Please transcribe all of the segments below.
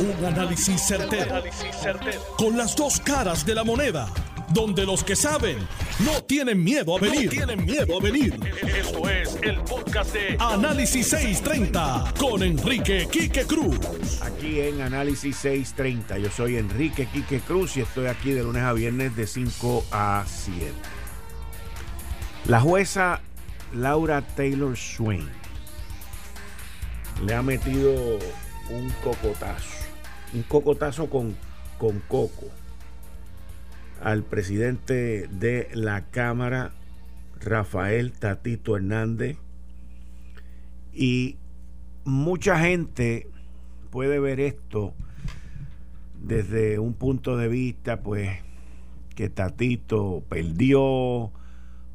Un análisis certero, Con las dos caras de la moneda. Donde los que saben no tienen miedo a venir. tienen miedo a venir. Esto es el podcast de Análisis 630 con Enrique Quique Cruz. Aquí en Análisis 630. Yo soy Enrique Quique Cruz y estoy aquí de lunes a viernes de 5 a 7. La jueza Laura Taylor Swain le ha metido un cocotazo, un cocotazo con, con coco al presidente de la Cámara, Rafael Tatito Hernández, y mucha gente puede ver esto desde un punto de vista, pues, que Tatito perdió,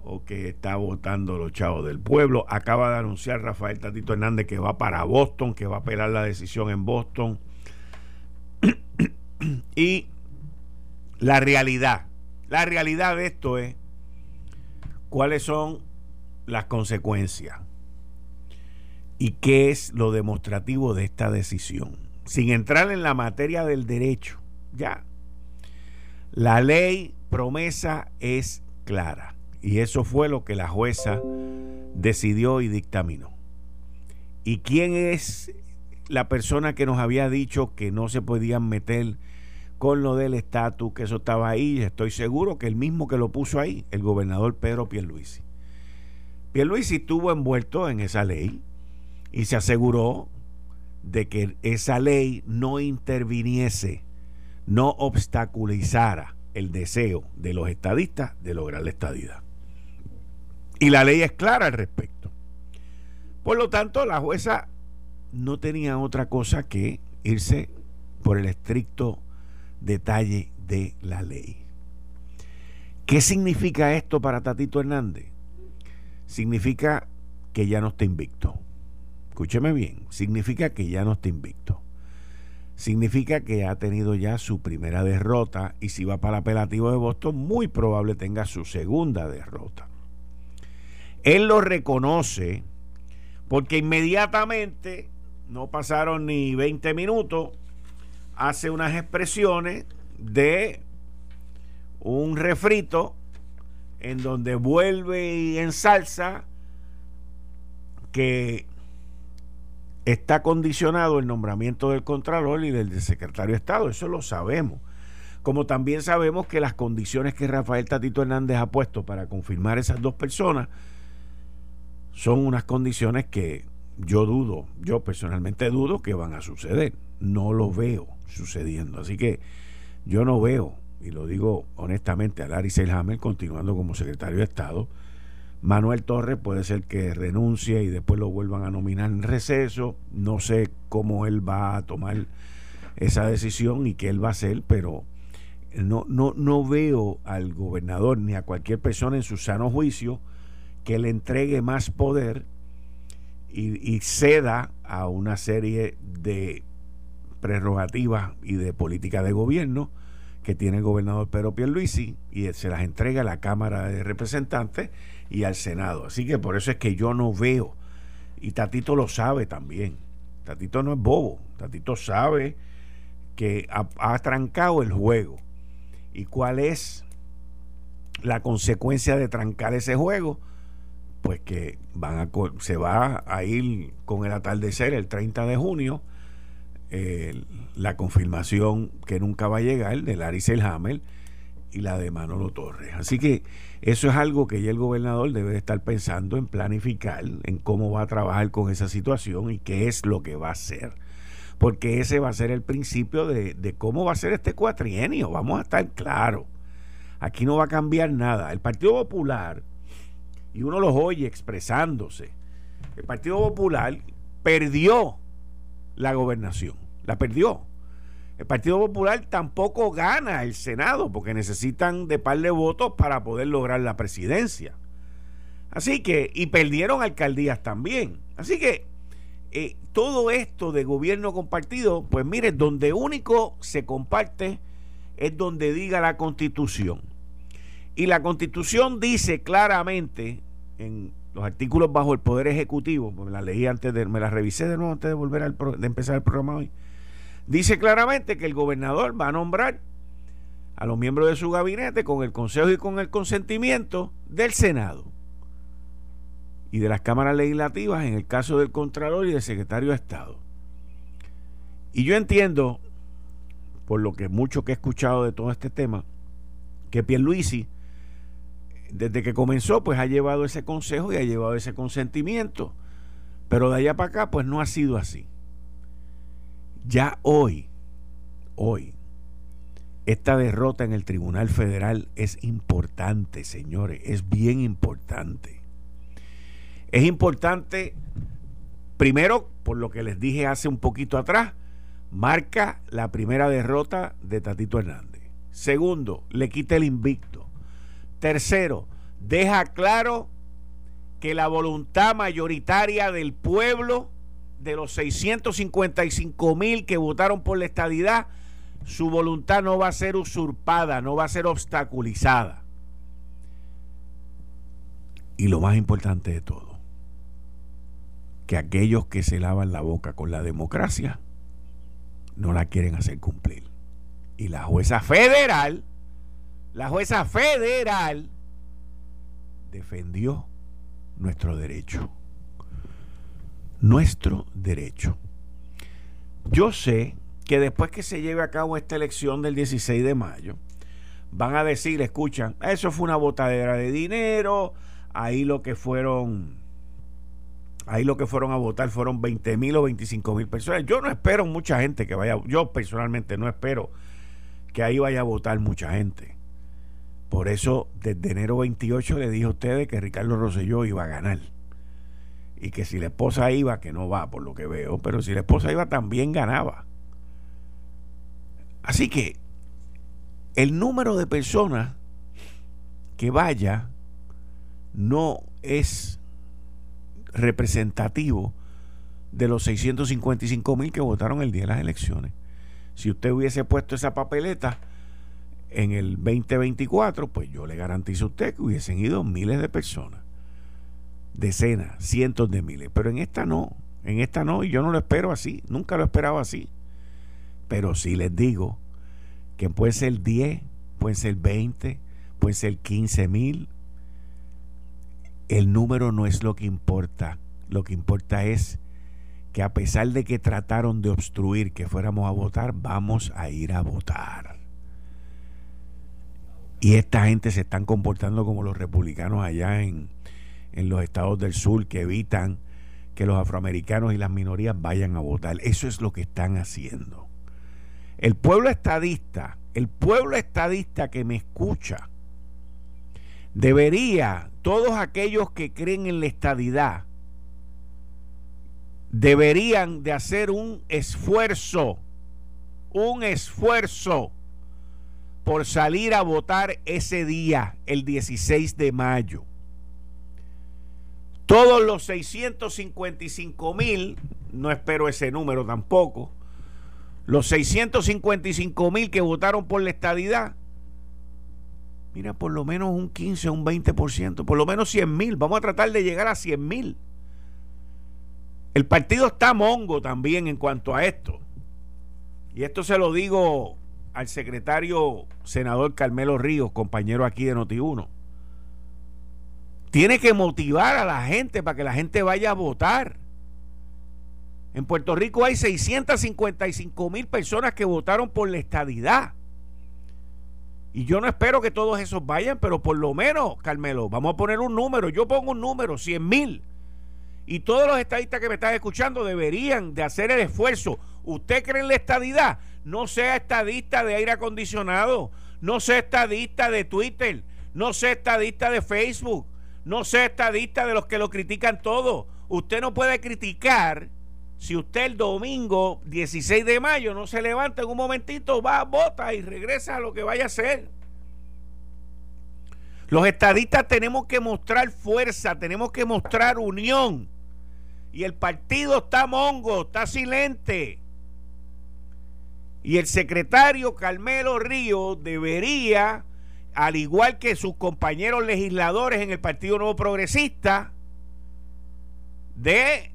o que está votando los chavos del pueblo. Acaba de anunciar Rafael Tatito Hernández que va para Boston, que va a apelar la decisión en Boston. y la realidad, la realidad de esto es cuáles son las consecuencias y qué es lo demostrativo de esta decisión. Sin entrar en la materia del derecho, ya. La ley promesa es clara y eso fue lo que la jueza decidió y dictaminó. ¿Y quién es la persona que nos había dicho que no se podían meter con lo del estatus, que eso estaba ahí? Estoy seguro que el mismo que lo puso ahí, el gobernador Pedro Pierluisi. Pierluisi estuvo envuelto en esa ley y se aseguró de que esa ley no interviniese, no obstaculizara el deseo de los estadistas de lograr la estadidad. Y la ley es clara al respecto. Por lo tanto, la jueza no tenía otra cosa que irse por el estricto detalle de la ley. ¿Qué significa esto para Tatito Hernández? Significa que ya no está invicto. Escúcheme bien, significa que ya no está invicto. Significa que ha tenido ya su primera derrota y si va para el apelativo de Boston, muy probable tenga su segunda derrota. Él lo reconoce porque inmediatamente, no pasaron ni 20 minutos, hace unas expresiones de un refrito en donde vuelve y ensalza que está condicionado el nombramiento del Contralor y del secretario de Estado. Eso lo sabemos. Como también sabemos que las condiciones que Rafael Tatito Hernández ha puesto para confirmar esas dos personas son unas condiciones que yo dudo, yo personalmente dudo que van a suceder. No lo veo sucediendo. Así que yo no veo, y lo digo honestamente, a Larry Selhammer continuando como secretario de Estado. Manuel Torres puede ser que renuncie y después lo vuelvan a nominar en receso. No sé cómo él va a tomar esa decisión y qué él va a hacer, pero no, no, no veo al gobernador ni a cualquier persona en su sano juicio que le entregue más poder y, ceda a una serie de prerrogativas y de política de gobierno que tiene el gobernador Pedro Pierluisi y se las entrega a la Cámara de Representantes y al Senado. Así que por eso es que yo no veo, y Tatito lo sabe también, Tatito no es bobo, Tatito sabe que ha trancado el juego. ¿Y cuál es la consecuencia de trancar ese juego? Pues que van a, se va a ir con el atardecer el 30 de junio la confirmación que nunca va a llegar de Larry Selhammer y la de Manolo Torres. Así que eso es algo que ya el gobernador debe estar pensando en planificar, en cómo va a trabajar con esa situación y qué es lo que va a hacer. Porque ese va a ser el principio de, de cómo va a ser este cuatrienio. Vamos a estar claros. Aquí no va a cambiar nada. El Partido Popular y uno los oye expresándose. El Partido Popular perdió la gobernación, la perdió. El Partido Popular tampoco gana el Senado porque necesitan de par de votos para poder lograr la presidencia. Así que, y perdieron alcaldías también. Así que eh, todo esto de gobierno compartido, pues mire, donde único se comparte es donde diga la constitución. Y la constitución dice claramente en los artículos bajo el poder ejecutivo, me la leí antes de, me la revisé de nuevo antes de volver al de empezar el programa hoy. dice claramente que el gobernador va a nombrar a los miembros de su gabinete con el consejo y con el consentimiento del Senado y de las cámaras legislativas en el caso del Contralor y del Secretario de Estado. Y yo entiendo, por lo que mucho que he escuchado de todo este tema, que Pierluisi, desde que comenzó, pues ha llevado ese consejo y ha llevado ese consentimiento. Pero de allá para acá, pues no ha sido así. Ya hoy, hoy, esta derrota en el Tribunal Federal es importante, señores, es bien importante. Es importante, primero, por lo que les dije hace un poquito atrás, marca la primera derrota de Tatito Hernández. Segundo, le quita el invicto. Tercero, deja claro que la voluntad mayoritaria del pueblo, de los 655 mil que votaron por la estadidad, su voluntad no va a ser usurpada, no va a ser obstaculizada. Y lo más importante de todo, que aquellos que se lavan la boca con la democracia no la quieren hacer cumplir. Y la jueza federal, la jueza federal defendió nuestro derecho. Nuestro derecho. Yo sé que después que se lleve a cabo esta elección del 16 de mayo, van a decir, escuchan, eso fue una botadera de dinero, ahí lo que fueron Ahí lo que fueron a votar fueron 20 mil o 25 mil personas. Yo no espero mucha gente que vaya, yo personalmente no espero que ahí vaya a votar mucha gente. Por eso, desde enero 28 le dije a ustedes que Ricardo Rosselló iba a ganar. Y que si la esposa iba, que no va por lo que veo, pero si la esposa iba también ganaba. Así que el número de personas que vaya no es representativo de los 655 mil que votaron el día de las elecciones. Si usted hubiese puesto esa papeleta en el 2024, pues yo le garantizo a usted que hubiesen ido miles de personas, decenas, cientos de miles, pero en esta no, en esta no, y yo no lo espero así, nunca lo esperaba así. Pero sí les digo que puede ser 10, puede ser 20, puede ser 15 mil, el número no es lo que importa. Lo que importa es que a pesar de que trataron de obstruir que fuéramos a votar, vamos a ir a votar. Y esta gente se están comportando como los republicanos allá en, en los estados del sur que evitan que los afroamericanos y las minorías vayan a votar. Eso es lo que están haciendo. El pueblo estadista, el pueblo estadista que me escucha, debería todos aquellos que creen en la estadidad deberían de hacer un esfuerzo, un esfuerzo por salir a votar ese día, el 16 de mayo. Todos los 655 mil, no espero ese número tampoco, los 655 mil que votaron por la estadidad, mira, por lo menos un 15 o un 20%, por lo menos 100 mil. Vamos a tratar de llegar a 100 mil. El partido está mongo también en cuanto a esto. Y esto se lo digo al secretario senador Carmelo Ríos, compañero aquí de Noti1. Tiene que motivar a la gente para que la gente vaya a votar. En Puerto Rico hay 655 mil personas que votaron por la estadidad. Y yo no espero que todos esos vayan, pero por lo menos, Carmelo, vamos a poner un número. Yo pongo un número, 100 mil. Y todos los estadistas que me están escuchando deberían de hacer el esfuerzo. ¿Usted cree en la estadidad? No sea estadista de aire acondicionado. No sea estadista de Twitter. No sea estadista de Facebook. No sea estadista de los que lo critican todo. Usted no puede criticar si usted el domingo 16 de mayo no se levanta en un momentito, va, vota y regresa a lo que vaya a hacer. Los estadistas tenemos que mostrar fuerza, tenemos que mostrar unión. Y el partido está mongo, está silente. Y el secretario Carmelo Río debería, al igual que sus compañeros legisladores en el Partido Nuevo Progresista, de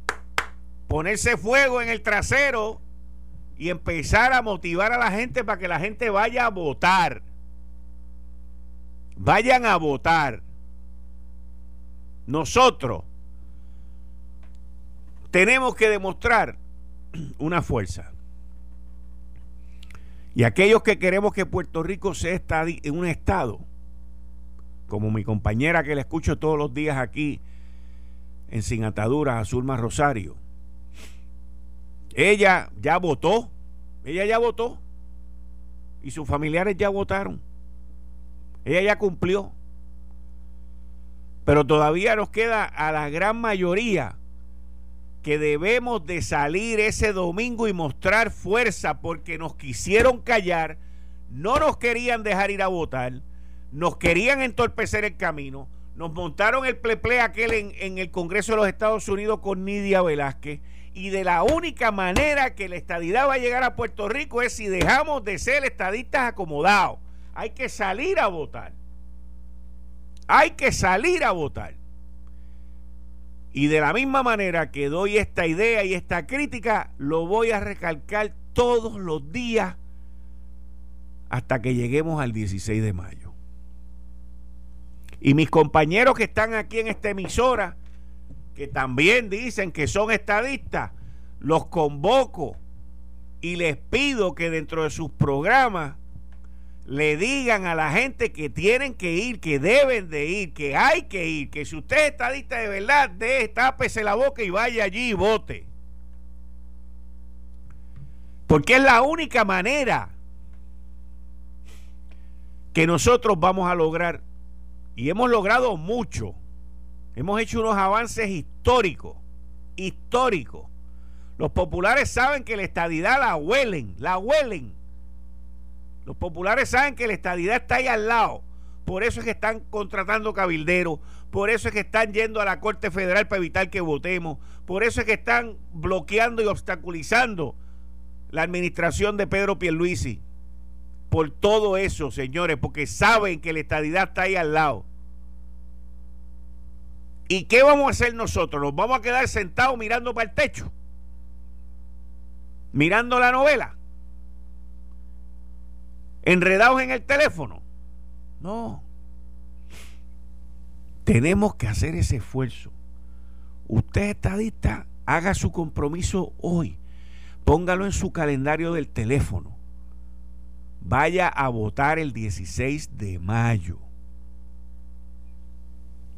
ponerse fuego en el trasero y empezar a motivar a la gente para que la gente vaya a votar. Vayan a votar. Nosotros tenemos que demostrar una fuerza. Y aquellos que queremos que Puerto Rico sea un estado, como mi compañera que le escucho todos los días aquí en Sin Ataduras, Azulma Rosario, ella ya votó, ella ya votó y sus familiares ya votaron. Ella ya cumplió. Pero todavía nos queda a la gran mayoría que debemos de salir ese domingo y mostrar fuerza porque nos quisieron callar, no nos querían dejar ir a votar, nos querían entorpecer el camino, nos montaron el pleple aquel en, en el Congreso de los Estados Unidos con Nidia Velázquez y de la única manera que la estadidad va a llegar a Puerto Rico es si dejamos de ser estadistas acomodados. Hay que salir a votar. Hay que salir a votar. Y de la misma manera que doy esta idea y esta crítica, lo voy a recalcar todos los días hasta que lleguemos al 16 de mayo. Y mis compañeros que están aquí en esta emisora, que también dicen que son estadistas, los convoco y les pido que dentro de sus programas le digan a la gente que tienen que ir, que deben de ir, que hay que ir, que si usted es estadista de verdad, de, tápese la boca y vaya allí y vote. Porque es la única manera que nosotros vamos a lograr, y hemos logrado mucho, Hemos hecho unos avances históricos, históricos. Los populares saben que la estadidad la huelen, la huelen. Los populares saben que la estadidad está ahí al lado. Por eso es que están contratando cabilderos, por eso es que están yendo a la Corte Federal para evitar que votemos, por eso es que están bloqueando y obstaculizando la administración de Pedro Pierluisi. Por todo eso, señores, porque saben que la estadidad está ahí al lado. ¿Y qué vamos a hacer nosotros? ¿Nos vamos a quedar sentados mirando para el techo? Mirando la novela. Enredados en el teléfono. No. Tenemos que hacer ese esfuerzo. Usted estadista, haga su compromiso hoy. Póngalo en su calendario del teléfono. Vaya a votar el 16 de mayo.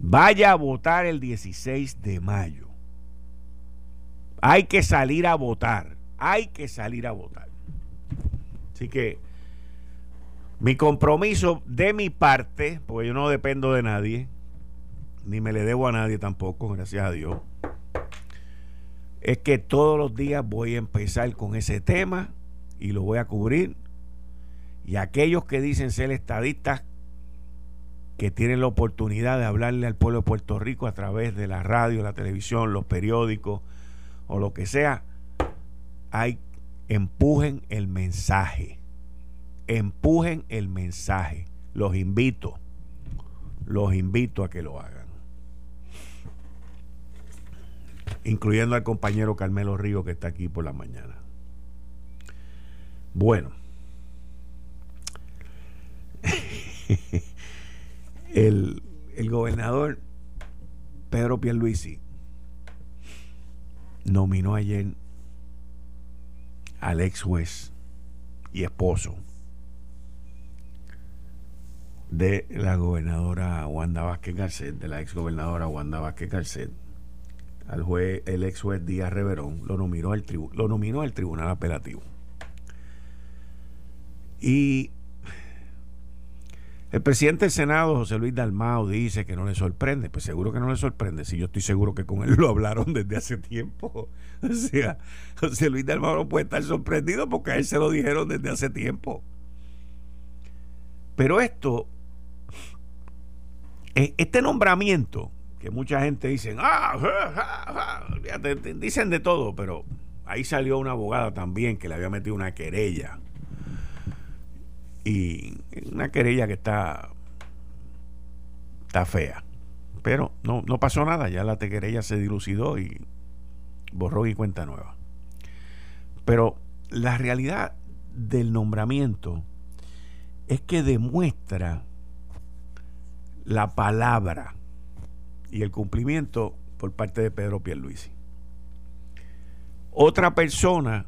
Vaya a votar el 16 de mayo. Hay que salir a votar. Hay que salir a votar. Así que mi compromiso de mi parte, porque yo no dependo de nadie, ni me le debo a nadie tampoco, gracias a Dios, es que todos los días voy a empezar con ese tema y lo voy a cubrir. Y aquellos que dicen ser estadistas, que tienen la oportunidad de hablarle al pueblo de Puerto Rico a través de la radio, la televisión, los periódicos o lo que sea, hay empujen el mensaje. Empujen el mensaje. Los invito. Los invito a que lo hagan. Incluyendo al compañero Carmelo Río que está aquí por la mañana. Bueno. el, gobernador Pedro Pierluisi nominó ayer al ex juez y esposo de la gobernadora Wanda Vázquez Garcet, de la ex gobernadora Wanda Vázquez Garcet, al juez, el ex juez Díaz Reverón, lo nominó al, lo nominó al Tribunal Apelativo. Y el presidente del Senado, José Luis Dalmao, dice que no le sorprende. Pues seguro que no le sorprende. Si yo estoy seguro que con él lo hablaron desde hace tiempo. O sea, José Luis Dalmao no puede estar sorprendido porque a él se lo dijeron desde hace tiempo. Pero esto, este nombramiento, que mucha gente dice, ah, dicen de todo, pero ahí salió una abogada también que le había metido una querella. Y una querella que está está fea. Pero no, no pasó nada ya la querella se dilucidó y borró y cuenta nueva. Pero la realidad del nombramiento es que demuestra la palabra y el cumplimiento por parte de Pedro Pierluisi. Otra persona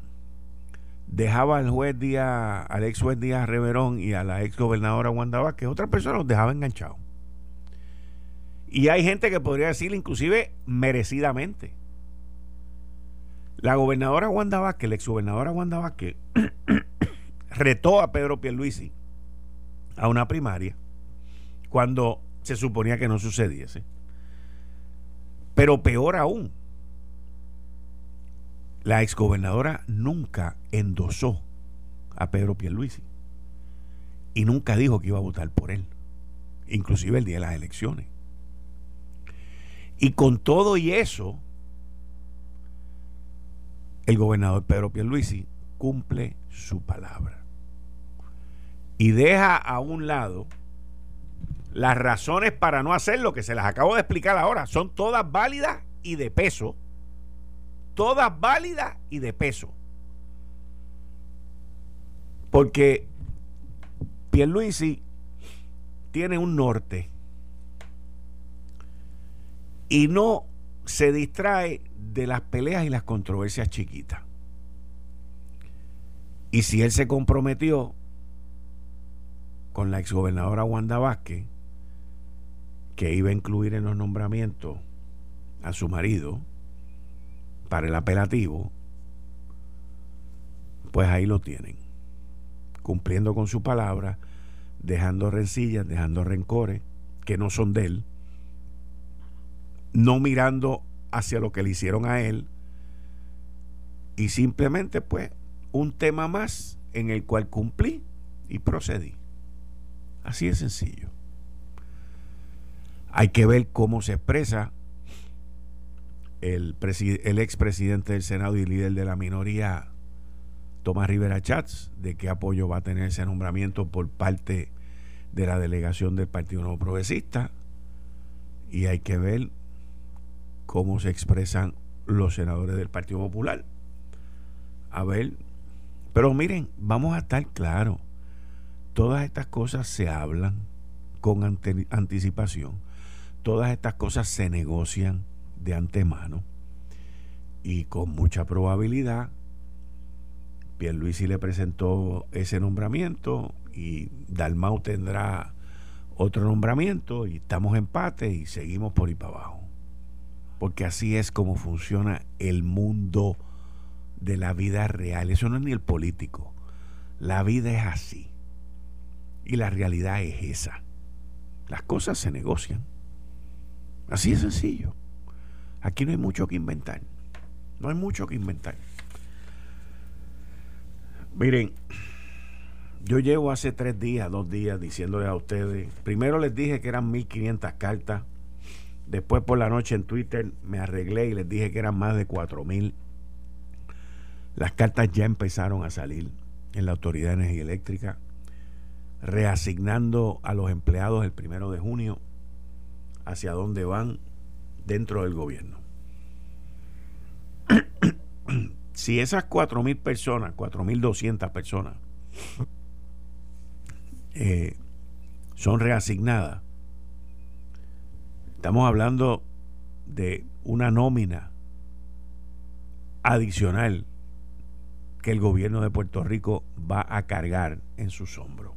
dejaba al juez Díaz, al ex juez Díaz Reverón y a la ex gobernadora Wanda otra persona los dejaba enganchados. Y hay gente que podría decirle inclusive merecidamente. La gobernadora Wanda Vázquez, la ex gobernadora Wanda retó a Pedro Pierluisi a una primaria cuando se suponía que no sucediese. Pero peor aún, la exgobernadora nunca endosó a Pedro Pierluisi y nunca dijo que iba a votar por él, inclusive el día de las elecciones. Y con todo y eso, el gobernador Pedro Pierluisi cumple su palabra y deja a un lado las razones para no hacer lo que se las acabo de explicar ahora. Son todas válidas y de peso. Todas válidas y de peso. Porque Pierluisi tiene un norte y no se distrae de las peleas y las controversias chiquitas. Y si él se comprometió con la exgobernadora Wanda Vázquez, que iba a incluir en los nombramientos a su marido para el apelativo, pues ahí lo tienen, cumpliendo con su palabra, dejando rencillas, dejando rencores que no son de él, no mirando hacia lo que le hicieron a él, y simplemente pues un tema más en el cual cumplí y procedí. Así de sencillo. Hay que ver cómo se expresa el, el expresidente del Senado y líder de la minoría, Tomás Rivera Chats, de qué apoyo va a tener ese nombramiento por parte de la delegación del Partido Nuevo Progresista. Y hay que ver cómo se expresan los senadores del Partido Popular. A ver, pero miren, vamos a estar claros, todas estas cosas se hablan con anticipación todas estas cosas se negocian de antemano y con mucha probabilidad Pierluisi le presentó ese nombramiento y Dalmau tendrá otro nombramiento y estamos empate y seguimos por ahí para abajo. Porque así es como funciona el mundo de la vida real. Eso no es ni el político. La vida es así. Y la realidad es esa. Las cosas se negocian. Así de sencillo. Aquí no hay mucho que inventar. No hay mucho que inventar. Miren, yo llevo hace tres días, dos días, diciéndoles a ustedes. Primero les dije que eran 1500 cartas. Después por la noche en Twitter me arreglé y les dije que eran más de 4000. Las cartas ya empezaron a salir en la Autoridad de Energía Eléctrica, reasignando a los empleados el primero de junio hacia dónde van dentro del gobierno. si esas 4.000 personas, 4.200 personas, eh, son reasignadas, estamos hablando de una nómina adicional que el gobierno de Puerto Rico va a cargar en sus hombros.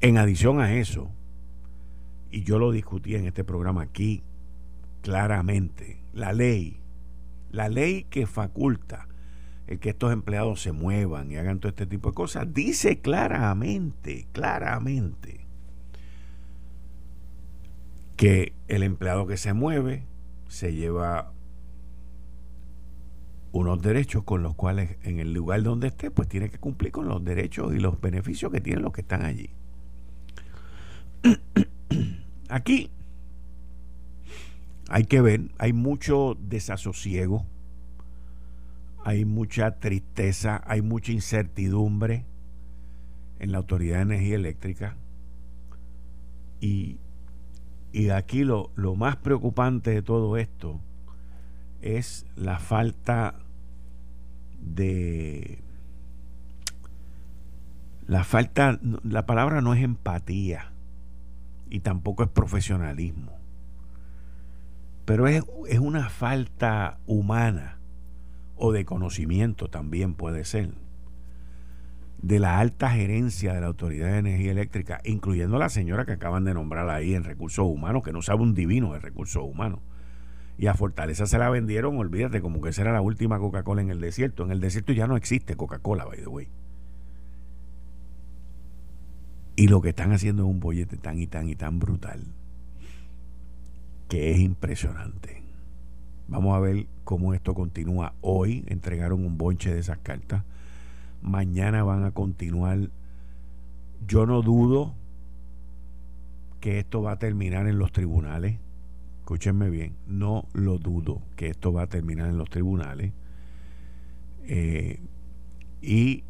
En adición a eso, y yo lo discutí en este programa aquí claramente, la ley, la ley que faculta el que estos empleados se muevan y hagan todo este tipo de cosas, dice claramente, claramente, que el empleado que se mueve se lleva unos derechos con los cuales en el lugar donde esté, pues tiene que cumplir con los derechos y los beneficios que tienen los que están allí. Aquí hay que ver, hay mucho desasosiego, hay mucha tristeza, hay mucha incertidumbre en la Autoridad de Energía Eléctrica. Y, y aquí lo, lo más preocupante de todo esto es la falta de la falta, la palabra no es empatía y tampoco es profesionalismo, pero es, es una falta humana o de conocimiento también puede ser de la alta gerencia de la Autoridad de Energía Eléctrica, incluyendo la señora que acaban de nombrar ahí en recursos humanos, que no sabe un divino de recursos humanos. Y a Fortaleza se la vendieron, olvídate, como que esa era la última Coca-Cola en el desierto. En el desierto ya no existe Coca-Cola, by the way. Y lo que están haciendo es un bollete tan y tan y tan brutal que es impresionante. Vamos a ver cómo esto continúa. Hoy entregaron un bonche de esas cartas mañana van a continuar. Yo no dudo que esto va a terminar en los tribunales. Escúchenme bien, no lo dudo que esto va a terminar en los tribunales. Eh, y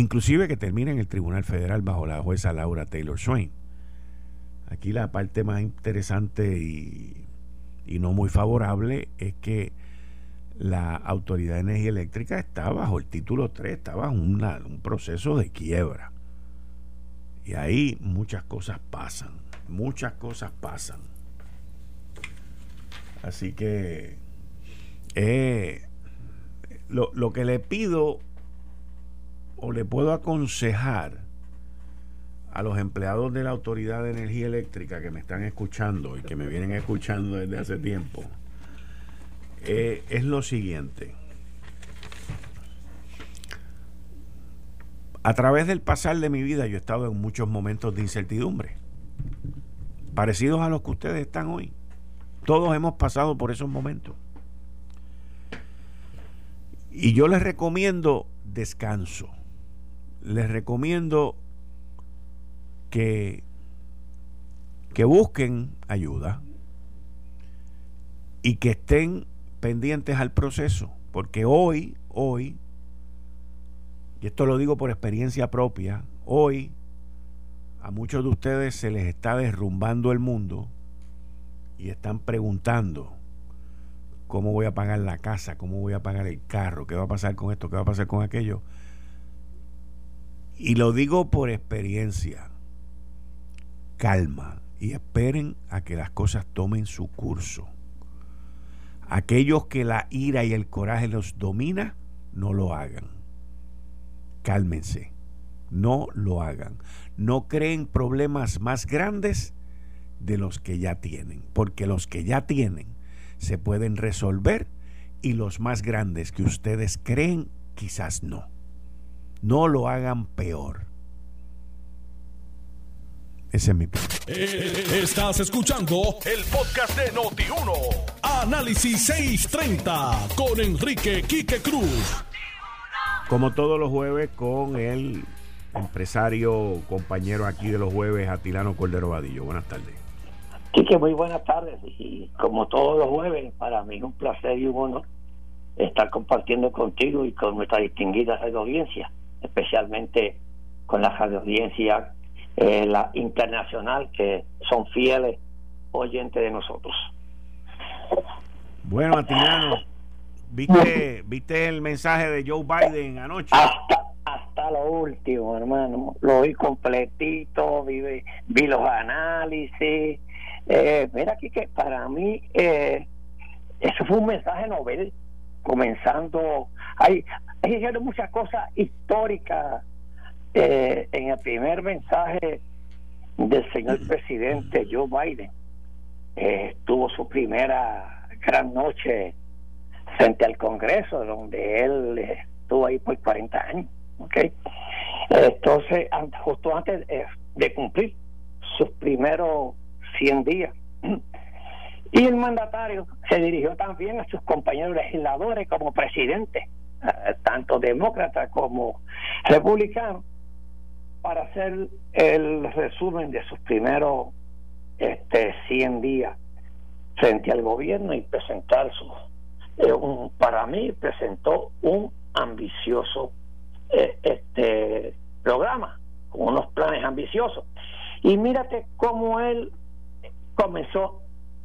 inclusive que termine en el Tribunal Federal bajo la jueza Laura Taylor Swain. Aquí la parte más interesante y, y no muy favorable es que la Autoridad de Energía Eléctrica está bajo el título 3, está bajo un proceso de quiebra. Y ahí muchas cosas pasan, muchas cosas pasan. Así que eh, lo, lo que le pido le puedo aconsejar a los empleados de la Autoridad de Energía Eléctrica que me están escuchando y que me vienen escuchando desde hace tiempo, eh, es lo siguiente. A través del pasar de mi vida yo he estado en muchos momentos de incertidumbre, parecidos a los que ustedes están hoy. Todos hemos pasado por esos momentos. Y yo les recomiendo descanso. Les recomiendo que, que busquen ayuda y que estén pendientes al proceso, porque hoy, hoy, y esto lo digo por experiencia propia, hoy a muchos de ustedes se les está derrumbando el mundo y están preguntando cómo voy a pagar la casa, cómo voy a pagar el carro, qué va a pasar con esto, qué va a pasar con aquello. Y lo digo por experiencia. Calma y esperen a que las cosas tomen su curso. Aquellos que la ira y el coraje los domina, no lo hagan. Cálmense, no lo hagan. No creen problemas más grandes de los que ya tienen, porque los que ya tienen se pueden resolver y los más grandes que ustedes creen quizás no. No lo hagan peor. Ese es mi eh, Estás escuchando el podcast de Noti1. Análisis 630 con Enrique Quique Cruz. Como todos los jueves, con el empresario, compañero aquí de los jueves, Atilano Cordero Vadillo. Buenas tardes. Quique, muy buenas tardes. Y como todos los jueves, para mí es un placer y un honor estar compartiendo contigo y con nuestra distinguida audiencia, especialmente con la radio audiencia eh, la internacional, que son fieles oyentes de nosotros. Bueno, Atilano, ¿viste, ¿viste el mensaje de Joe Biden anoche? Hasta, hasta lo último, hermano. Lo vi completito, vi, vi los análisis. Eh, mira aquí que para mí eh, eso fue un mensaje novel, comenzando. Hay, hay muchas cosas históricas eh, en el primer mensaje del señor presidente Joe Biden, eh, tuvo su primera gran noche frente al Congreso, donde él estuvo ahí por 40 años. ¿okay? Entonces, justo antes de cumplir sus primeros 100 días. Y el mandatario se dirigió también a sus compañeros legisladores como presidente, eh, tanto demócrata como republicano, para hacer el resumen de sus primeros este 100 días frente al gobierno y presentar su eh, un, para mí presentó un ambicioso eh, este programa con unos planes ambiciosos. Y mírate cómo él comenzó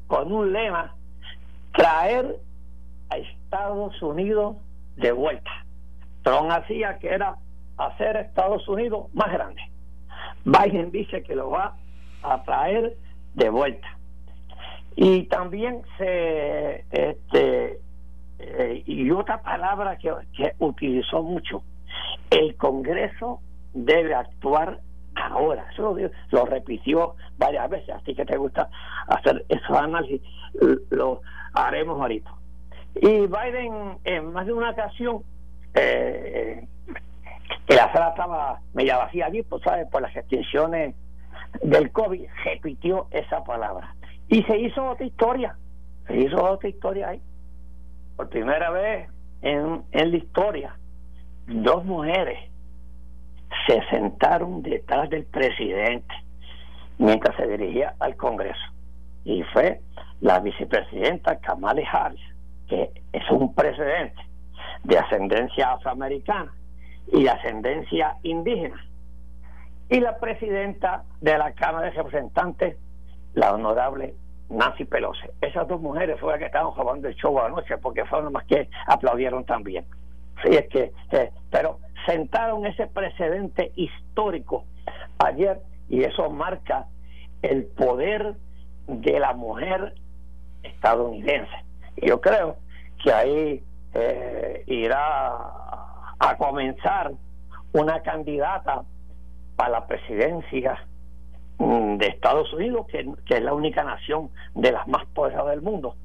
con un lema traer a Estados Unidos de vuelta. Trump hacía que era hacer Estados Unidos más grande. Biden dice que lo va a traer de vuelta. Y también se, este, eh, y otra palabra que, que utilizó mucho, el Congreso debe actuar ahora. Eso lo, repitió varias veces, así que te gusta hacer esos análisis, lo haremos ahorita. Y Biden en más de una ocasión, eh, que la sala estaba media vacía allí, pues sabes, por las extensiones del COVID, repitió esa palabra. Y se hizo otra historia, se hizo otra historia ahí. Por primera vez en, en la historia, dos mujeres se sentaron detrás del presidente mientras se dirigía al Congreso. Y fue la vicepresidenta Kamala Harris, que es un precedente de ascendencia afroamericana y de ascendencia indígena. Y la presidenta de la Cámara de Representantes, la honorable Nancy Pelosi. Esas dos mujeres fueron las que estaban jugando el show anoche porque fueron las que aplaudieron también. Sí, es que, eh, pero sentaron ese precedente histórico ayer y eso marca el poder de la mujer estadounidense. Yo creo que ahí eh, irá a comenzar una candidata para la presidencia mm, de Estados Unidos, que, es la única nación de las más poderosas del mundo,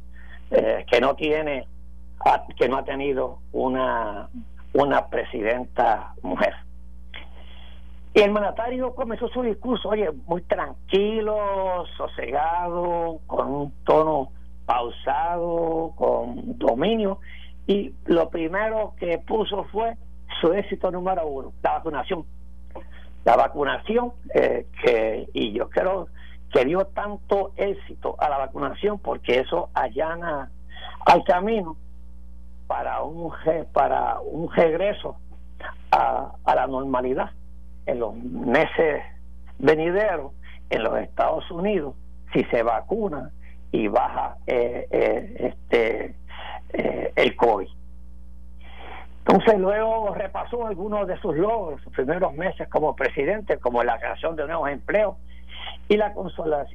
eh, que no tiene, que no ha tenido una una presidenta mujer. Y el mandatario comenzó su discurso, oye, muy tranquilo, sosegado, con un tono pausado, con dominio, y lo primero que puso fue su éxito número uno, la vacunación. La vacunación, eh, que, y yo creo que dio tanto éxito a la vacunación porque eso allana al camino para un para un regreso a, la normalidad en los meses venideros en los Estados Unidos si se vacuna y baja eh, eh, este eh, el COVID. Entonces luego repasó algunos de sus logros, sus primeros meses como presidente, como la creación de nuevos empleos, y la,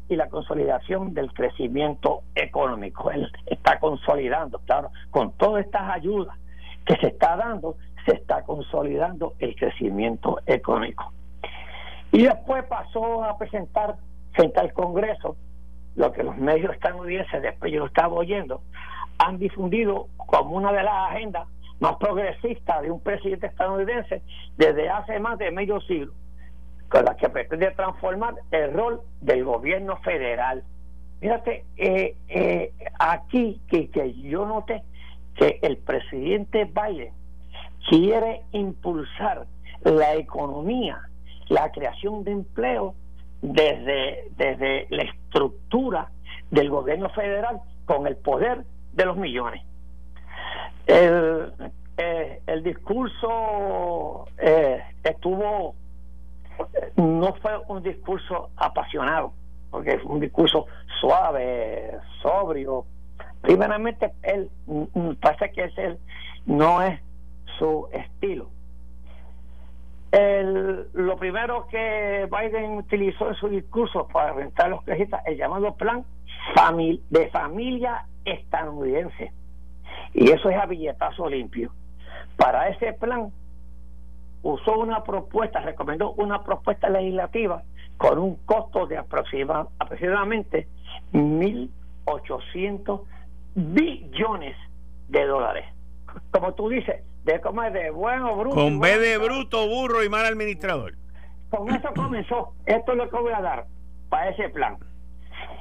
y la consolidación del crecimiento económico. Él está consolidando, claro, con todas estas ayudas que se está dando, se está consolidando el crecimiento económico. Y después pasó a presentar frente al Congreso lo que los medios estadounidenses, después yo lo estaba oyendo, han difundido como una de las agendas más progresistas de un presidente estadounidense desde hace más de medio siglo con la que pretende transformar el rol del gobierno federal. Fíjate, eh, eh, aquí que, que yo noté que el presidente Biden quiere impulsar la economía, la creación de empleo desde, desde la estructura del gobierno federal con el poder de los millones. El, eh, el discurso estuvo no fue un discurso apasionado, porque es un discurso suave, sobrio. Primeramente, él mm, mm, parece que es él, no es su estilo. El, lo primero que Biden utilizó en su discurso para rentar los quejitas, el llamado plan de familia estadounidense. Y eso es a billetazo limpio. Para ese plan usó una propuesta, recomendó una propuesta legislativa con un costo de aproxima, aproximadamente 1.800 billones de dólares. Como tú dices, de comer de bueno, bruto. Con B de bruto, burro y mal administrador. Con eso comenzó. Esto es lo que voy a dar para ese plan.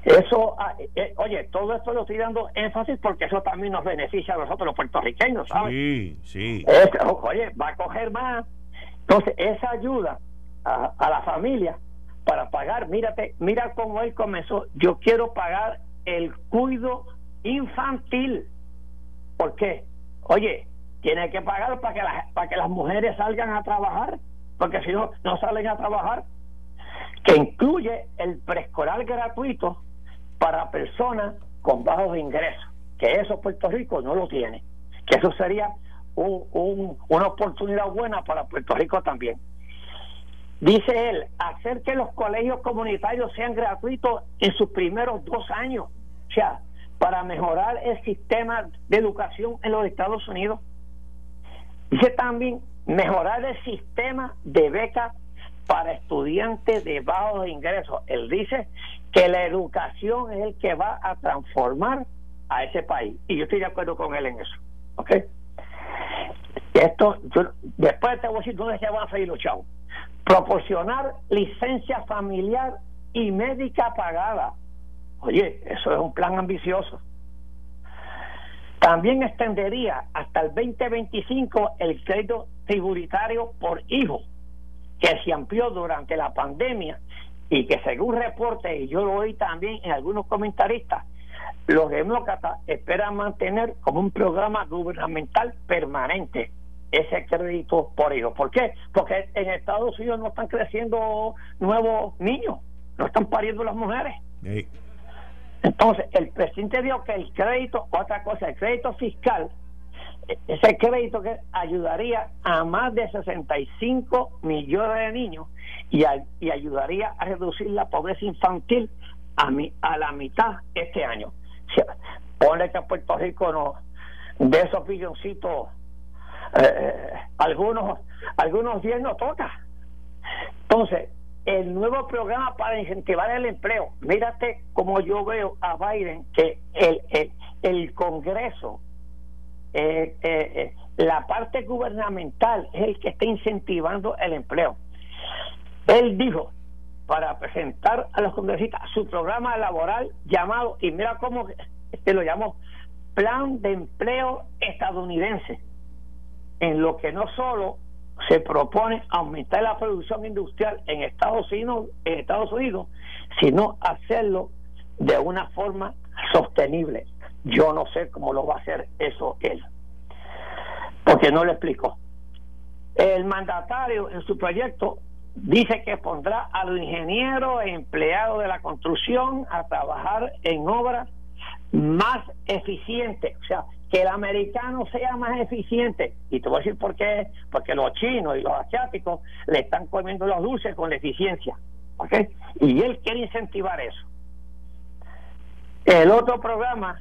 Eso, ah, eh, eh, oye, todo esto lo estoy dando énfasis porque eso también nos beneficia a nosotros los puertorriqueños, ¿sabes? Sí, sí. oye, va a coger más entonces, esa ayuda a, la familia para pagar, mírate, mira cómo él comenzó, yo quiero pagar el cuido infantil. ¿Por qué? Oye, tiene que pagar para que, para que las mujeres salgan a trabajar, porque si no, no salen a trabajar, que incluye el preescolar gratuito para personas con bajos ingresos, que eso Puerto Rico no lo tiene, que eso sería una oportunidad buena para Puerto Rico también. Dice él, hacer que los colegios comunitarios sean gratuitos en sus primeros dos años, o sea, para mejorar el sistema de educación en los Estados Unidos. Dice también mejorar el sistema de becas para estudiantes de bajos ingresos. Él dice que la educación es el que va a transformar a ese país. Y yo estoy de acuerdo con él en eso. ¿Ok? Esto, después te voy a decir dónde se van a salir los chavos. Proporcionar licencia familiar y médica pagada. Oye, eso es un plan ambicioso. También extendería hasta el 2025 el crédito tributario por hijo, que se amplió durante la pandemia y que según reporte, y yo lo oí también en algunos comentaristas, los demócratas esperan mantener como un programa gubernamental permanente ese crédito por hijo. ¿Por qué? Porque en Estados Unidos no están creciendo nuevos niños, no están pariendo las mujeres. Entonces, el presidente dijo que el crédito, otra cosa, el crédito fiscal, e-, ese crédito que ayudaría a más de 65 millones de niños y, y ayudaría a reducir la pobreza infantil a, mi, a la mitad este año. pone que a Puerto Rico no, de esos billoncitos eh, algunos algunos días no toca. Entonces, el nuevo programa para incentivar el empleo, mírate como yo veo a Biden, que el, el, el Congreso, eh, eh, la parte gubernamental es el que está incentivando el empleo. Él dijo, para presentar a los congresistas su programa laboral llamado, y mira cómo se lo llamó, Plan de Empleo Estadounidense en lo que no solo se propone aumentar la producción industrial en Estados Unidos, en Estados Unidos, sino hacerlo de una forma sostenible. Yo no sé cómo lo va a hacer eso él, porque no lo explico. El mandatario en su proyecto dice que pondrá a los ingenieros e empleados de la construcción a trabajar en obras más eficientes, o sea, que el americano sea más eficiente. Y te voy a decir por qué, porque los chinos y los asiáticos le están comiendo los dulces con eficiencia. ¿Ok? Y él quiere incentivar eso. El otro programa,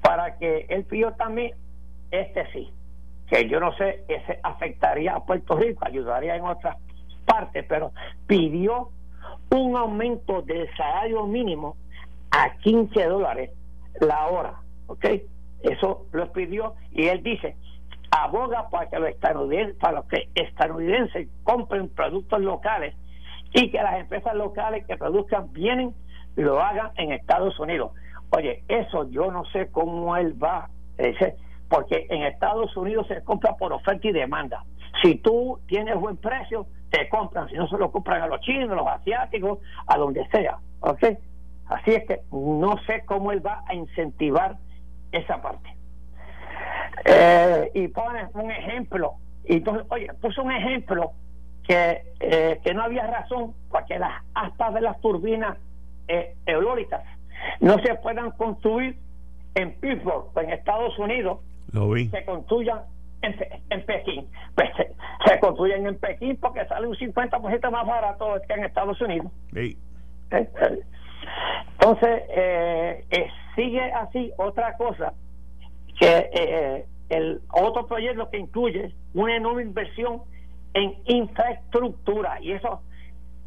para que él pidió también, este sí, que yo no sé, ese afectaría a Puerto Rico, ayudaría en otras partes, pero pidió un aumento del salario mínimo a 15 dólares la hora. ¿Ok? Eso lo pidió y él dice, aboga para que los estadounidenses, para los estadounidenses compren productos locales y que las empresas locales que produzcan bienes lo hagan en Estados Unidos. Oye, eso yo no sé cómo él va, ese, porque en Estados Unidos se compra por oferta y demanda. Si tú tienes buen precio, te compran, si no se lo compran a los chinos, a los asiáticos, a donde sea, ¿ok? Así es que no sé cómo él va a incentivar esa parte. Eh, y pone un ejemplo, y entonces, oye, puso un ejemplo que, eh, que no había razón para que las aspas de las turbinas eh, eólicas no se puedan construir en Pittsburgh, en Estados Unidos, Lo vi. se construyan en, en Pekín. Pues se, construyen en Pekín porque sale un 50% más barato que en Estados Unidos. Sí. Entonces, eh, eh, sigue así otra cosa, que eh, el otro proyecto que incluye una enorme inversión en infraestructura, y eso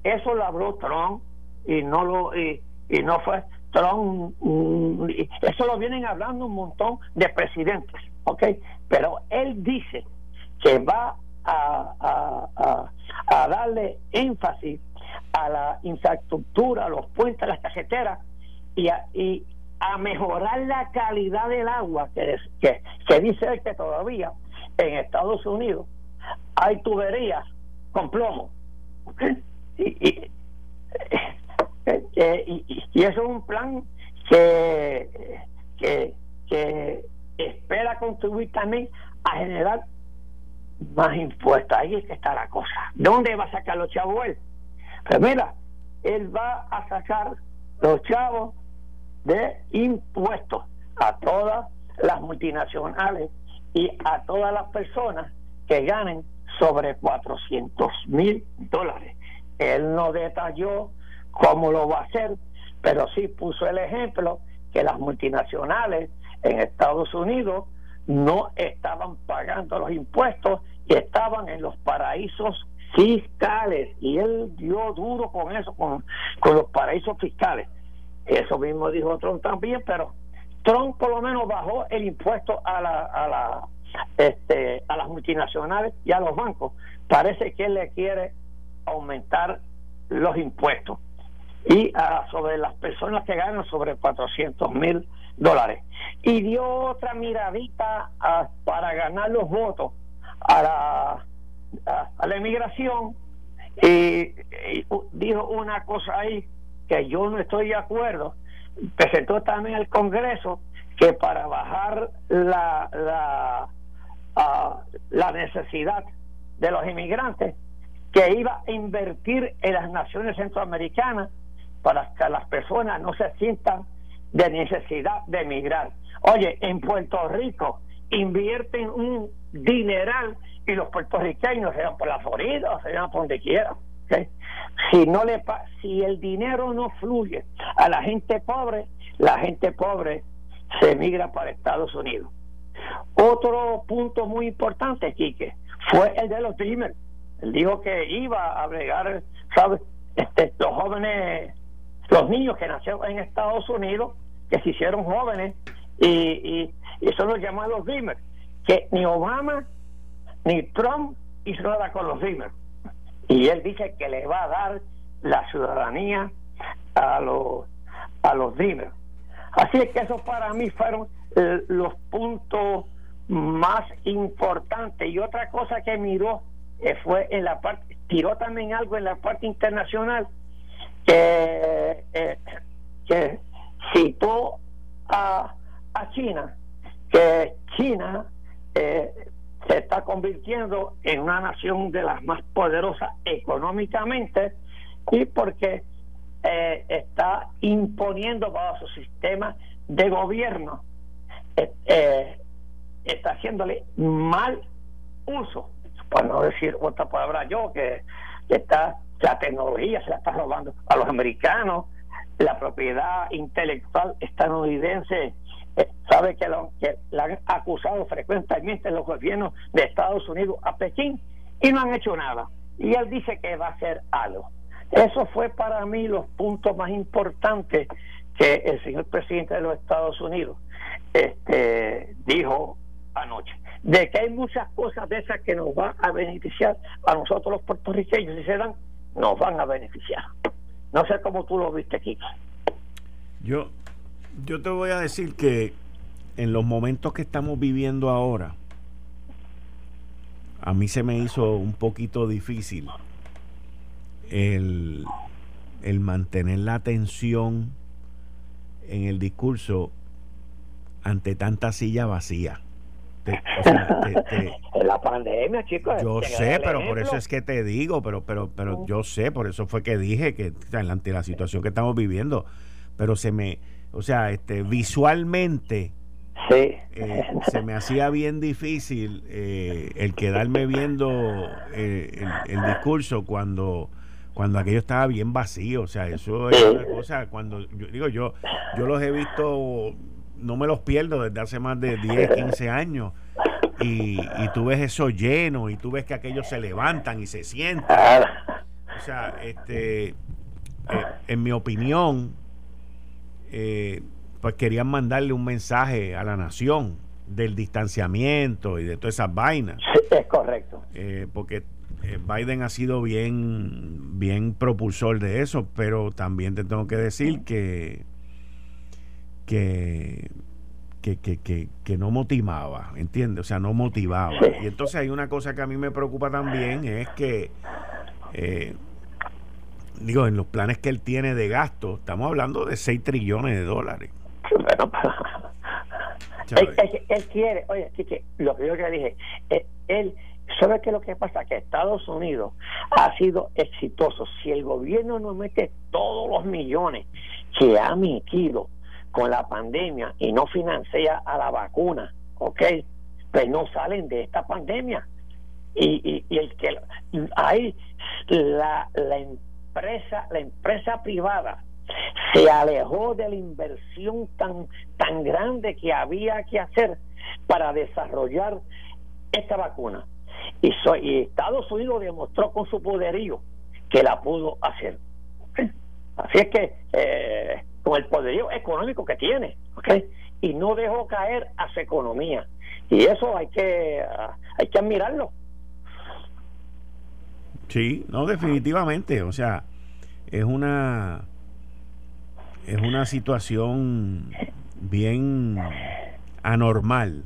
eso lo habló Trump, y no lo y, no fue Trump, mm, eso lo vienen hablando un montón de presidentes, ¿ok? Pero él dice que va a, a, a darle énfasis a la infraestructura, a los puentes, las caseteras y a, y a mejorar la calidad del agua, que, que, que dice que todavía en Estados Unidos hay tuberías con plomo. Y, y, eh, y, eso es un plan que, que, que espera contribuir también a generar más impuestos. Ahí es que está la cosa. ¿Dónde va a sacar los chavos él? Pues mira, él va a sacar los chavos de impuestos a todas las multinacionales y a todas las personas que ganen sobre 400 mil dólares. Él no detalló cómo lo va a hacer, pero sí puso el ejemplo que las multinacionales en Estados Unidos no estaban pagando los impuestos y estaban en los paraísos fiscales y él dio duro con eso, con, con los paraísos fiscales. Eso mismo dijo Trump también, pero Trump por lo menos bajó el impuesto a la, a la este, a las multinacionales y a los bancos. Parece que él le quiere aumentar los impuestos y sobre las personas que ganan sobre 400 mil dólares. Y dio otra miradita para ganar los votos a la, a, la inmigración y, dijo una cosa ahí que yo no estoy de acuerdo. Presentó también al Congreso que para bajar la, la, la necesidad de los inmigrantes, que iba a invertir en las naciones centroamericanas para que las personas no se sientan de necesidad de emigrar. Oye, en Puerto Rico invierten un dineral y los puertorriqueños se van por la Florida, se van por donde quieran. Si no le si el dinero no fluye a la gente pobre, la gente pobre se emigra para Estados Unidos. Otro punto muy importante, Quique, fue el de los Dreamers. Él dijo que iba a bregar, ¿sabes? Este, los jóvenes los niños que nacieron en Estados Unidos, que se hicieron jóvenes, y, y, son los llamados Dreamers, que ni Obama ni Trump hizo nada con los Dreamers. Y él dice que le va a dar la ciudadanía a los, a los Dreamers. Así es que esos para mí fueron eh, los puntos más importantes. Y otra cosa que miró eh, fue en la parte, tiró también algo en la parte internacional que, eh, que citó a, a China, que China eh, se está convirtiendo en una nación de las más poderosas económicamente y porque eh, está imponiendo bajo su sistema de gobierno, está haciéndole mal uso, por no decir otra palabra yo, que está la tecnología se la está robando a los americanos, la propiedad intelectual estadounidense eh, sabe que, lo, que la han acusado frecuentemente los gobiernos de Estados Unidos a Pekín y no han hecho nada. Y él dice que va a hacer algo. Eso fue para mí los puntos más importantes que el señor presidente de los Estados Unidos este, dijo anoche. De que hay muchas cosas de esas que nos van a beneficiar a nosotros los puertorriqueños si se dan nos van a beneficiar. No sé cómo tú lo viste, aquí Yo, yo te voy a decir que en los momentos que estamos viviendo ahora, a mí se me hizo un poquito difícil el, el mantener la atención en el discurso ante tanta silla vacía la pandemia, chicos. Yo sé, pero por eso es que te digo, pero, pero, pero yo sé, por eso fue que dije que ante la situación que estamos viviendo, pero se me, o sea, este, visualmente. Eh, se me hacía bien difícil eh, el quedarme viendo eh, el, discurso cuando cuando aquello estaba bien vacío, o sea, eso es una cosa, cuando yo digo yo, yo los he visto no me los pierdo desde hace más de 10, 15 años. Y, y tú ves eso lleno y tú ves que aquellos se levantan y se sientan. O sea, este, eh, en mi opinión, eh, pues querían mandarle un mensaje a la nación del distanciamiento y de todas esas vainas. es correcto. Eh, porque Biden ha sido bien, bien propulsor de eso, pero también te tengo que decir que que, que, que, no motivaba, ¿entiendes? O sea, no motivaba. Y entonces hay una cosa que a mí me preocupa también, es que, eh, digo, en los planes que él tiene de gasto, estamos hablando de 6 trillones de dólares. él, quiere, oye, lo que yo ya dije, eh, él, ¿sabe qué es lo que pasa? Que Estados Unidos ha sido exitoso. Si el gobierno no mete todos los millones que ha metido con la pandemia y no financia a la vacuna, ¿ok? pues no salen de esta pandemia. Y, y, el que hay la, la empresa, la empresa privada se alejó de la inversión tan, tan grande que había que hacer para desarrollar esta vacuna. Y, y Estados Unidos demostró con su poderío que la pudo hacer. Así es que eh, con el poderío económico que tiene, y no dejó caer a su economía. Y eso hay que, hay que admirarlo. Sí, no, definitivamente. O sea, es una es una situación bien anormal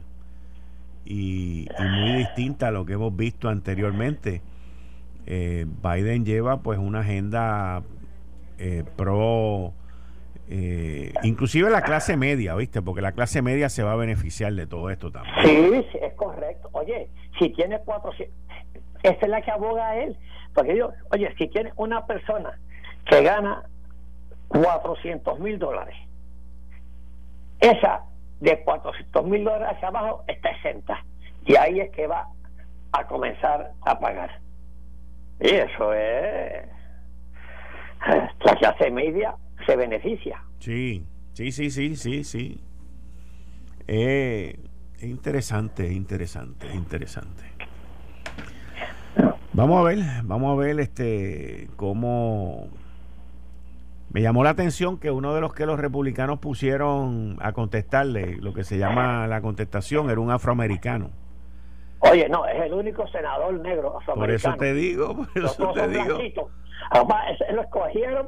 y, muy distinta a lo que hemos visto anteriormente. Eh, Biden lleva pues una agenda eh, pro eh, inclusive la clase media, ¿viste? Porque la clase media se va a beneficiar de todo esto también. Sí, es correcto. Oye, si tiene 400, esa es la que aboga él. Porque yo, oye, si tiene una persona que gana 400 mil dólares, esa de 400 mil dólares hacia abajo está exenta. Y ahí es que va a comenzar a pagar. Y eso es. La clase media se beneficia. Sí, sí, sí, sí, sí, sí. Eh, es interesante, interesante, interesante. Vamos a ver, vamos a ver este cómo me llamó la atención que uno de los que los republicanos pusieron a contestarle, lo que se llama la contestación, era un afroamericano. Oye, no, es el único senador negro afroamericano. Por eso te digo, por eso te digo. Además, lo escogieron.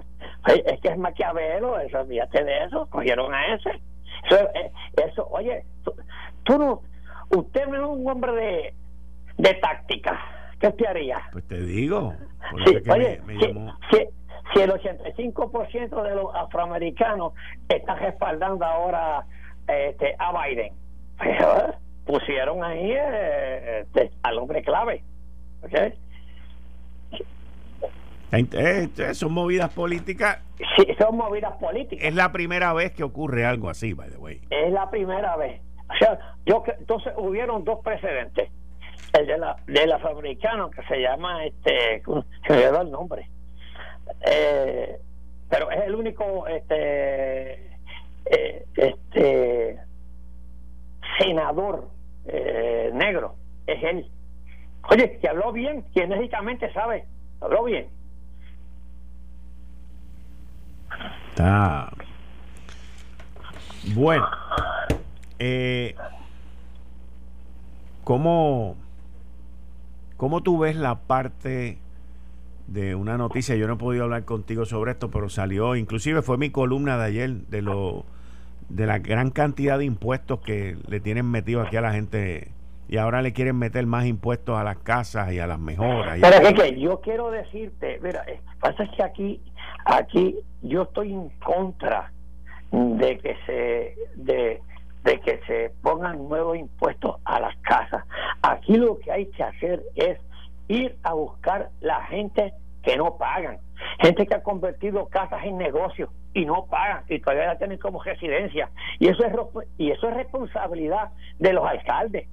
es que es Maquiavelo, eso, fíjate de eso, cogieron a ese. Eso, eh, eso oye, tú, no, usted no es un hombre de, de táctica. ¿Qué te haría? Pues te digo. oye, si, si, el 85% de los afroamericanos están respaldando ahora este, a Biden, pues, pusieron ahí eh, este, al hombre clave. ¿okay? Eh, son movidas políticas. Sí, son movidas políticas. Es la primera vez que ocurre algo así, by the way. Es la primera vez. O sea, yo entonces hubieron dos precedentes. De la, del afroamericano que se llama, este, se me dio el nombre. Eh, pero es el único, este, eh, este, senador negro. Es él. Oye, que habló bien, que enérgicamente sabe, habló bien. Está. Bueno. Eh, ¿cómo, ¿Cómo tú ves la parte de una noticia? Yo no he podido hablar contigo sobre esto, pero salió, inclusive fue mi columna de ayer, de lo de la gran cantidad de impuestos que le tienen metido aquí a la gente y ahora le quieren meter más impuestos a las casas y a las mejoras. Pero es que yo quiero decirte, mira, eh, pasa que aquí Aquí yo estoy en contra de que se de, que se pongan nuevos impuestos a las casas. Aquí lo que hay que hacer es ir a buscar la gente que no pagan, gente que ha convertido casas en negocios y no pagan y todavía la tienen como residencia y eso es y eso es responsabilidad de los alcaldes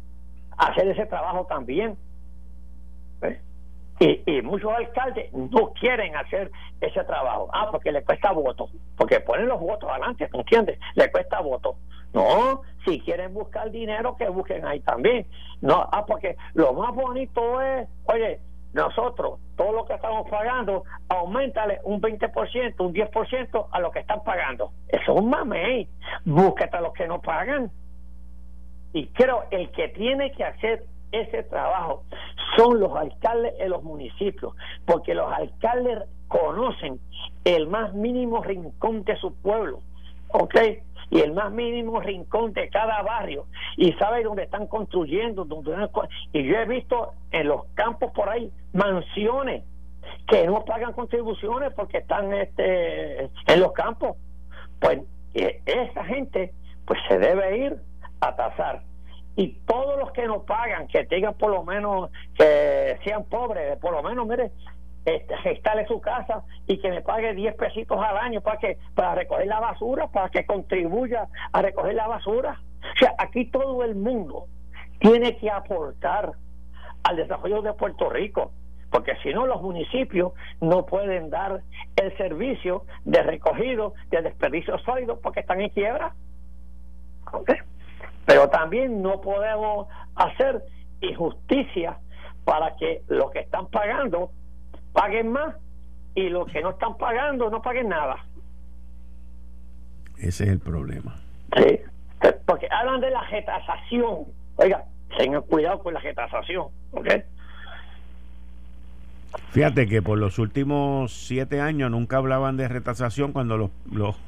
hacer ese trabajo también. ¿Ves? Y, muchos alcaldes no quieren hacer ese trabajo. Ah, porque le cuesta voto. Porque ponen los votos adelante, ¿entiendes? Le cuesta voto. No, si quieren buscar dinero, que busquen ahí también. No, ah, porque lo más bonito es, oye, nosotros, todo lo que estamos pagando, aumentale un 20%, un 10% a lo que están pagando. Eso es un mamey. Búsquete a los que no pagan. Y creo el que tiene que hacer ese trabajo son los alcaldes en los municipios, porque los alcaldes conocen el más mínimo rincón de su pueblo, ¿ok? Y el más mínimo rincón de cada barrio, y sabe dónde están construyendo, dónde y yo he visto en los campos por ahí mansiones que no pagan contribuciones porque están este, en los campos. Pues eh, esa gente pues se debe ir a tasar y todos los que no pagan, que tengan por lo menos, que sean pobres, por lo menos, mire, este, su casa y que me pague 10 pesitos al año para que para recoger la basura, para que contribuya a recoger la basura. O sea, aquí todo el mundo tiene que aportar al desarrollo de Puerto Rico, porque si no los municipios no pueden dar el servicio de recogido de desperdicios sólidos porque están en quiebra. Pero también no podemos hacer injusticia para que los que están pagando paguen más y los que no están pagando no paguen nada. Ese es el problema. Sí, porque hablan de la getasación. Oiga, tengan cuidado con la getasación, ¿ok? Fíjate que por los últimos siete años nunca hablaban de retasación cuando los,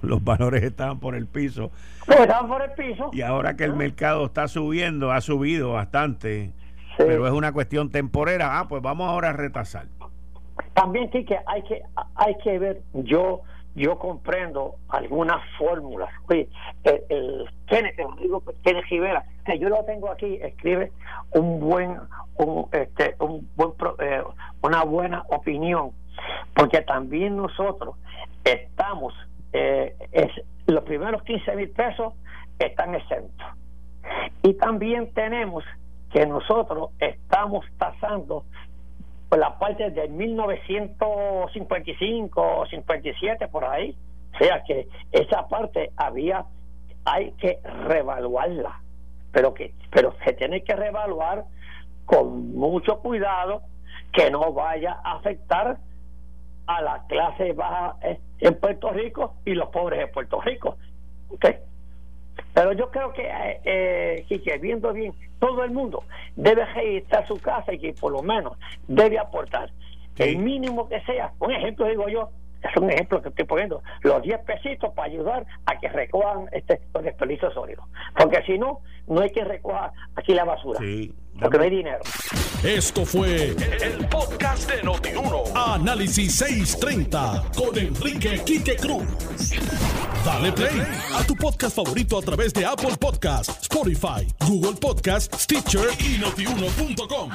los, valores estaban por el piso. Pues estaban por el piso. Y ahora que el mercado está subiendo, ha subido bastante, pero es una cuestión temporera. Ah, pues vamos ahora a retasar. También, que hay que, hay que ver, yo yo comprendo algunas fórmulas. Oye, el, el Kenneth, Rivera, que yo lo tengo aquí, escribe un buen, un, este, un buen, eh, una buena opinión, porque también nosotros estamos, eh, es, los primeros 15 mil pesos están exentos. Y también tenemos que nosotros estamos tasando por la parte de 1955 o 57 por ahí. O sea que esa parte había, hay que revaluarla, pero que, pero se tiene que revaluar con mucho cuidado que no vaya a afectar a la clase baja en Puerto Rico y los pobres de Puerto Rico. ¿Okay? Pero yo creo que, eh, eh viendo bien, todo el mundo debe registrar su casa y que por lo menos debe aportar. El mínimo que sea. Un ejemplo digo yo, es un ejemplo que estoy poniendo, los 10 pesitos para ayudar a que recojan este, los desperdicios sólidos. Porque si no, no hay que recoger aquí la basura. porque no hay dinero. Esto fue el, podcast de Notiuno. Análisis 630 con Enrique Quique Cruz. Dale play a tu podcast favorito a través de Apple Podcasts, Spotify, Google Podcasts, Stitcher y notiuno.com.